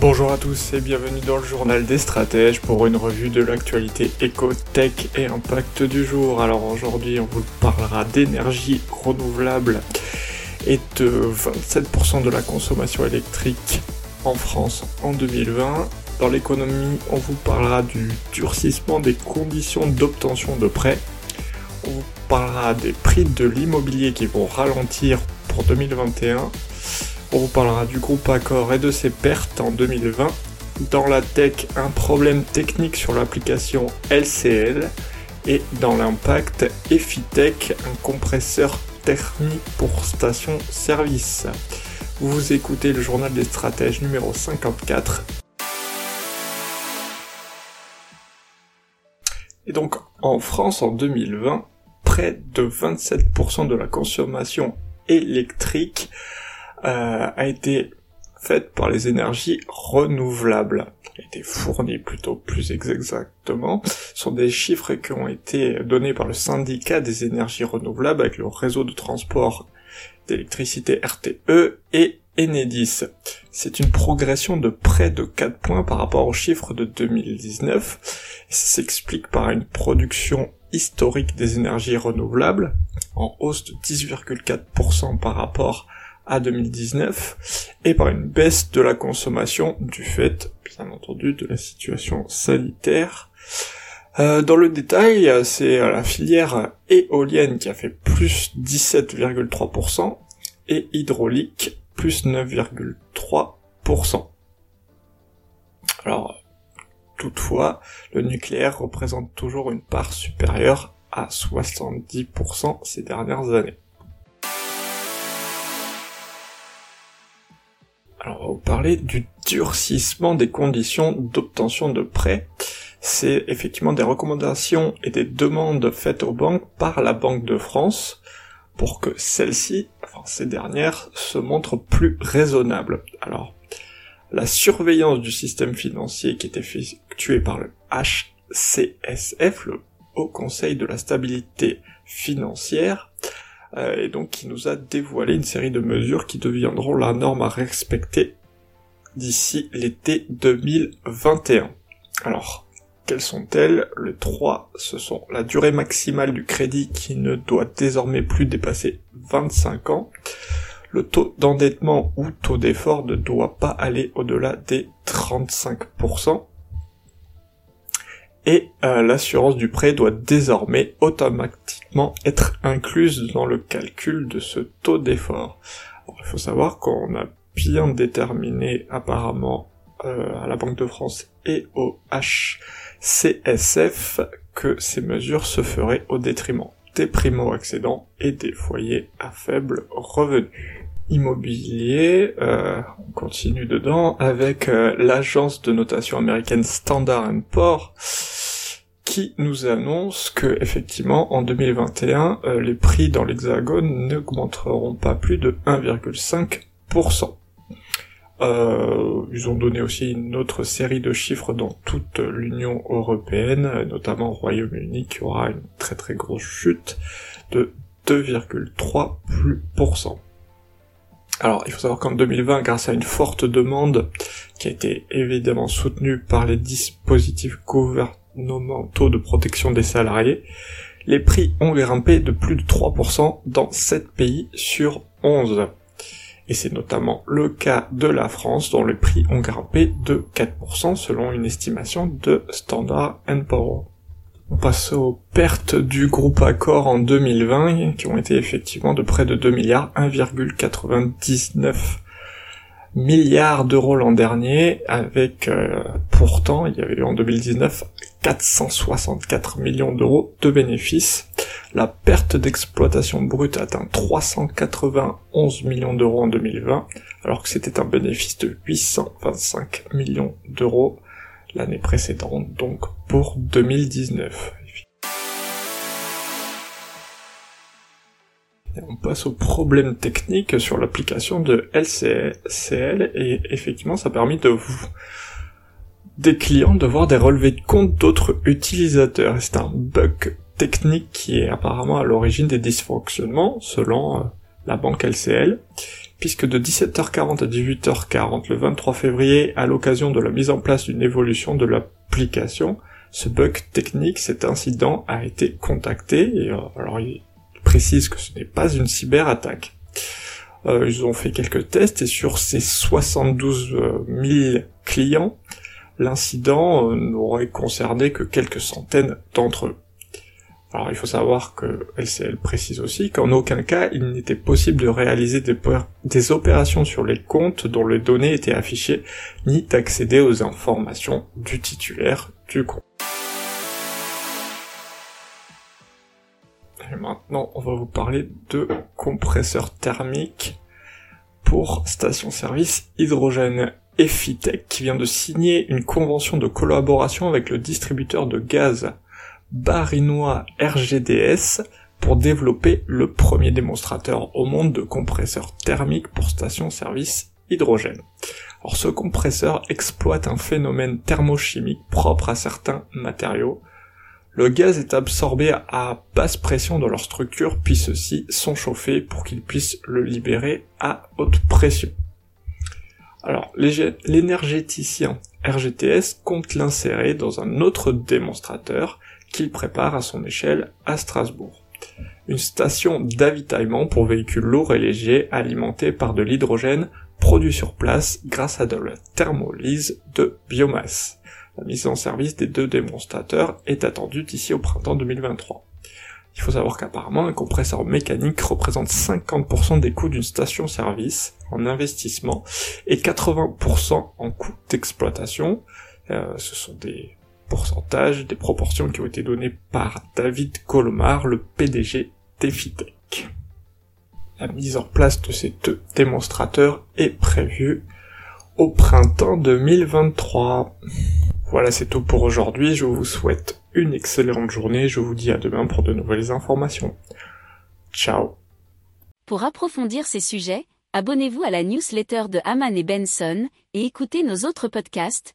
Bonjour à tous et bienvenue dans le journal des stratèges pour une revue de l'actualité éco, tech et impact du jour. Alors aujourd'hui on vous parlera d'énergie renouvelable et de 27% de la consommation électrique en France en 2020. Dans l'économie on vous parlera du durcissement des conditions d'obtention de prêts. On vous parlera des prix de l'immobilier qui vont ralentir pour 2021 on vous parlera du groupe Accor et de ses pertes en 2020. Dans la tech, un problème technique sur l'application LCL. Et dans l'impact, Efitech, un compresseur thermique pour station-service. Vous écoutez le journal des stratèges numéro 54. Et donc en France en 2020, près de 27% de la consommation électrique a été faite par les énergies renouvelables, a été fournie plutôt plus exactement, Ce sont des chiffres qui ont été donnés par le syndicat des énergies renouvelables avec le réseau de transport d'électricité RTE et Enedis. C'est une progression de près de 4 points par rapport aux chiffres de 2019 et ça s'explique par une production historique des énergies renouvelables en hausse de 10,4% par rapport 2019 et par une baisse de la consommation du fait, bien entendu, de la situation sanitaire. Euh, dans le détail, c'est la filière éolienne qui a fait plus 17,3% et hydraulique plus 9,3%. Alors, toutefois, le nucléaire représente toujours une part supérieure à 70% ces dernières années. Alors, on va vous parler du durcissement des conditions d'obtention de prêts. C'est effectivement des recommandations et des demandes faites aux banques par la Banque de France pour que celles-ci, enfin ces dernières, se montrent plus raisonnables. Alors, la surveillance du système financier qui est effectuée par le HCSF, le Haut Conseil de la Stabilité Financière, et donc qui nous a dévoilé une série de mesures qui deviendront la norme à respecter d'ici l'été 2021. Alors, quelles sont-elles? Le 3, ce sont la durée maximale du crédit qui ne doit désormais plus dépasser 25 ans. Le taux d'endettement ou taux d'effort ne doit pas aller au-delà des 35% et euh, l'assurance du prêt doit désormais automatiquement être incluse dans le calcul de ce taux d'effort. Il faut savoir qu'on a bien déterminé apparemment euh, à la Banque de France et au HCSF que ces mesures se feraient au détriment des primo-accédants et des foyers à faible revenu immobilier. Euh, on continue dedans avec euh, l'agence de notation américaine Standard Poor's qui nous annonce que effectivement en 2021 euh, les prix dans l'hexagone n'augmenteront pas plus de 1,5%. ils ont donné aussi une autre série de chiffres dans toute l'Union européenne, notamment au Royaume-Uni, qui aura une très très grosse chute de 2,3%. Alors, il faut savoir qu'en 2020, grâce à une forte demande qui a été évidemment soutenue par les dispositifs gouvernementaux de protection des salariés, les prix ont grimpé de plus de 3% dans 7 pays sur 11. Et c'est notamment le cas de la France dont les prix ont grimpé de 4% selon une estimation de Standard Poor's. On passe aux pertes du groupe Accor en 2020, qui ont été effectivement de près de 2 milliards, 1,99 milliards d'euros l'an dernier, avec euh, pourtant, il y avait eu en 2019 464 millions d'euros de bénéfices. La perte d'exploitation brute atteint 391 millions d'euros en 2020, alors que c'était un bénéfice de 825 millions d'euros l'année précédente, donc pour 2019. Et on passe au problème technique sur l'application de LCL et effectivement ça a permis de vous des clients de voir des relevés de compte d'autres utilisateurs. C'est un bug technique qui est apparemment à l'origine des dysfonctionnements selon euh, la banque LCL, puisque de 17h40 à 18h40 le 23 février, à l'occasion de la mise en place d'une évolution de l'application, ce bug technique, cet incident a été contacté, et euh, alors il précise que ce n'est pas une cyberattaque. Euh, ils ont fait quelques tests et sur ces 72 000 clients, l'incident euh, n'aurait concerné que quelques centaines d'entre eux. Alors il faut savoir que LCL précise aussi qu'en aucun cas il n'était possible de réaliser des, opérations sur les comptes dont les données étaient affichées, ni d'accéder aux informations du titulaire du compte. Et maintenant on va vous parler de compresseurs thermiques pour station-service hydrogène. Effitech qui vient de signer une convention de collaboration avec le distributeur de gaz barinois RGDS pour développer le premier démonstrateur au monde de compresseurs thermiques pour station-service hydrogène. Alors ce compresseur exploite un phénomène thermochimique propre à certains matériaux. Le gaz est absorbé à basse pression dans leur structure puis ceux-ci sont chauffés pour qu'ils puissent le libérer à haute pression. Alors l'énergéticien RGTS compte l'insérer dans un autre démonstrateur qu'il prépare à son échelle à Strasbourg. Une station d'avitaillement pour véhicules lourds et légers alimentés par de l'hydrogène produit sur place grâce à de la thermolyse de biomasse. La mise en service des deux démonstrateurs est attendue d'ici au printemps 2023. Il faut savoir qu'apparemment un compresseur mécanique représente 50% des coûts d'une station-service en investissement et 80% en coûts d'exploitation. Euh, ce sont des pourcentage des proportions qui ont été données par David Colomar, le PDG d'Efitech. La mise en place de ces deux démonstrateurs est prévue au printemps 2023. Voilà, c'est tout pour aujourd'hui. Je vous souhaite une excellente journée. Je vous dis à demain pour de nouvelles informations. Ciao. Pour approfondir ces sujets, abonnez-vous à la newsletter de Haman et Benson et écoutez nos autres podcasts